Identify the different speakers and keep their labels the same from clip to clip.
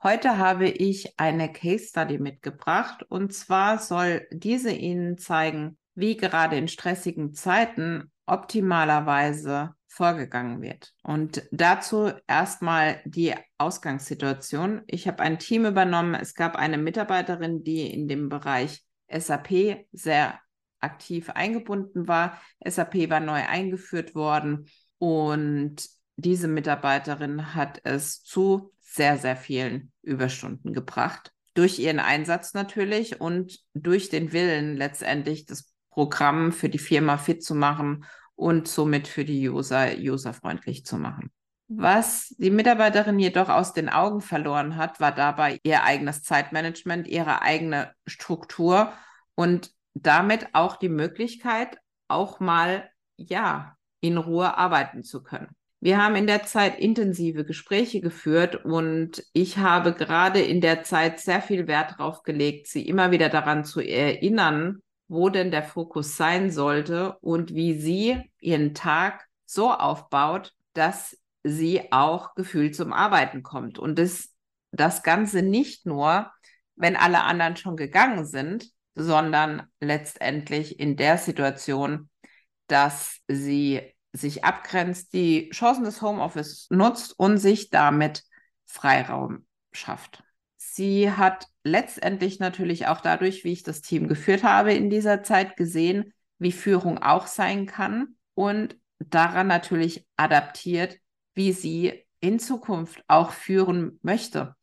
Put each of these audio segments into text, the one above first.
Speaker 1: Heute habe ich eine Case Study mitgebracht und zwar soll diese Ihnen zeigen, wie gerade in stressigen Zeiten optimalerweise vorgegangen wird. Und dazu erstmal die Ausgangssituation. Ich habe ein Team übernommen. Es gab eine Mitarbeiterin, die in dem Bereich SAP sehr aktiv eingebunden war. SAP war neu eingeführt worden und diese Mitarbeiterin hat es zu sehr, sehr vielen Überstunden gebracht. Durch ihren Einsatz natürlich und durch den Willen letztendlich das Programm für die Firma fit zu machen und somit für die User userfreundlich zu machen. Was die Mitarbeiterin jedoch aus den Augen verloren hat, war dabei ihr eigenes Zeitmanagement, ihre eigene Struktur und damit auch die Möglichkeit, auch mal, ja, in Ruhe arbeiten zu können. Wir haben in der Zeit intensive Gespräche geführt und ich habe gerade in der Zeit sehr viel Wert darauf gelegt, sie immer wieder daran zu erinnern, wo denn der Fokus sein sollte und wie sie ihren Tag so aufbaut, dass sie auch gefühlt zum Arbeiten kommt. Und das, das Ganze nicht nur, wenn alle anderen schon gegangen sind, sondern letztendlich in der Situation, dass sie sich abgrenzt, die Chancen des Homeoffice nutzt und sich damit Freiraum schafft. Sie hat letztendlich natürlich auch dadurch, wie ich das Team geführt habe in dieser Zeit, gesehen, wie Führung auch sein kann und daran natürlich adaptiert, wie sie in Zukunft auch führen möchte.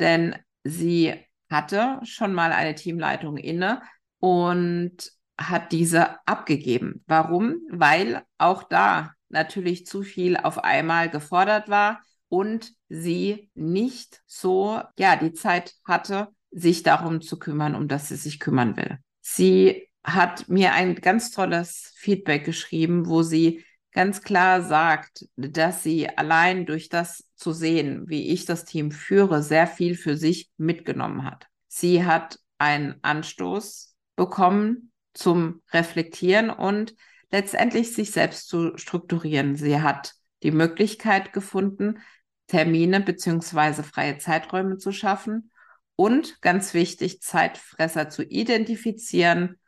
Speaker 1: Denn sie hatte schon mal eine Teamleitung inne und hat diese abgegeben. Warum? Weil auch da natürlich zu viel auf einmal gefordert war und sie nicht so, ja, die Zeit hatte, sich darum zu kümmern, um das sie sich kümmern will. Sie hat mir ein ganz tolles Feedback geschrieben, wo sie ganz klar sagt, dass sie allein durch das zu sehen, wie ich das Team führe, sehr viel für sich mitgenommen hat. Sie hat einen Anstoß bekommen zum Reflektieren und letztendlich sich selbst zu strukturieren. Sie hat die Möglichkeit gefunden, Termine beziehungsweise freie Zeiträume zu schaffen und ganz wichtig, Zeitfresser zu identifizieren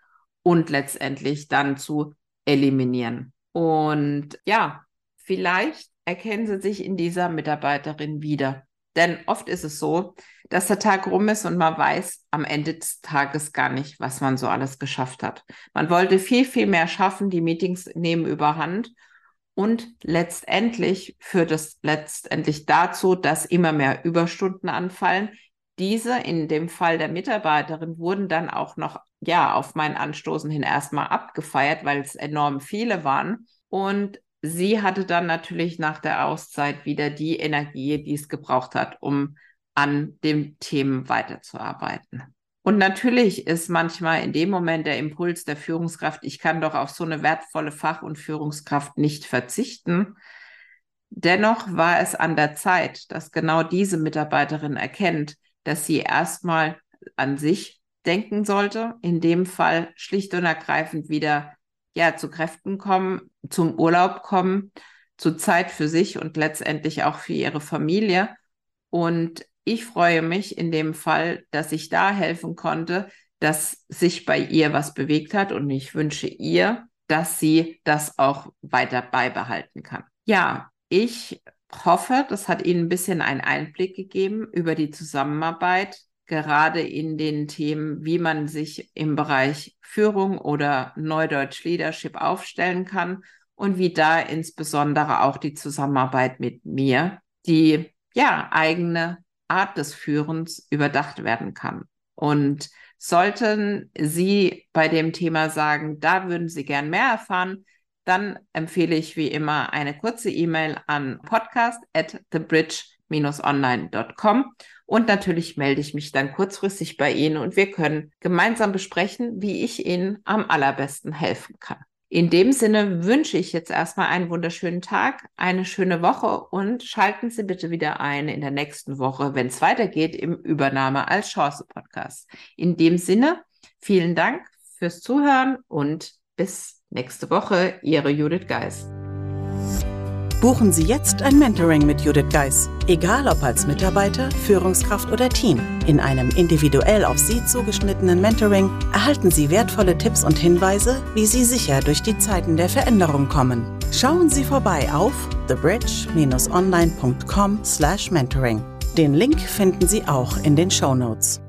Speaker 1: und letztendlich dann zu eliminieren. Und ja, vielleicht erkennen Sie sich in dieser Mitarbeiterin wieder. Denn oft ist es so, dass der Tag rum ist und man weiß am Ende des Tages gar nicht, was man so alles geschafft hat. Man wollte viel, viel mehr schaffen, die Meetings nehmen überhand und letztendlich führt es letztendlich dazu, dass immer mehr Überstunden anfallen. Diese, in dem Fall der Mitarbeiterin, wurden dann auch noch, ja, auf mein Anstoßen hin erstmal abgefeiert, weil es enorm viele waren. Und sie hatte dann natürlich nach der Auszeit wieder die Energie, die es gebraucht hat, um an den Themen weiterzuarbeiten. Und natürlich ist manchmal in dem Moment der Impuls der Führungskraft, ich kann doch auf so eine wertvolle Fach- und Führungskraft nicht verzichten. Dennoch war es an der Zeit, dass genau diese Mitarbeiterin erkennt, dass sie erstmal an sich denken sollte, in dem Fall schlicht und ergreifend wieder ja zu Kräften kommen, zum Urlaub kommen, zu Zeit für sich und letztendlich auch für ihre Familie. Und ich freue mich in dem Fall, dass ich da helfen konnte, dass sich bei ihr was bewegt hat und ich wünsche ihr, dass sie das auch weiter beibehalten kann. Ja, ich hoffe, das hat Ihnen ein bisschen einen Einblick gegeben über die Zusammenarbeit, gerade in den Themen, wie man sich im Bereich Führung oder Neudeutsch Leadership aufstellen kann und wie da insbesondere auch die Zusammenarbeit mit mir, die ja eigene Art des Führens überdacht werden kann. Und sollten Sie bei dem Thema sagen, da würden Sie gern mehr erfahren, dann empfehle ich wie immer eine kurze E-Mail an podcast at thebridge-online.com Und natürlich melde ich mich dann kurzfristig bei Ihnen und wir können gemeinsam besprechen, wie ich Ihnen am allerbesten helfen kann. In dem Sinne wünsche ich jetzt erstmal einen wunderschönen Tag, eine schöne Woche und schalten Sie bitte wieder ein in der nächsten Woche, wenn es weitergeht im Übernahme als Chance Podcast. In dem Sinne, vielen Dank fürs Zuhören und bis nächste Woche. Ihre Judith Geis.
Speaker 2: Buchen Sie jetzt ein Mentoring mit Judith Geis, egal ob als Mitarbeiter, Führungskraft oder Team. In einem individuell auf Sie zugeschnittenen Mentoring erhalten Sie wertvolle Tipps und Hinweise, wie Sie sicher durch die Zeiten der Veränderung kommen. Schauen Sie vorbei auf thebridge-online.com/mentoring. Den Link finden Sie auch in den Show Notes.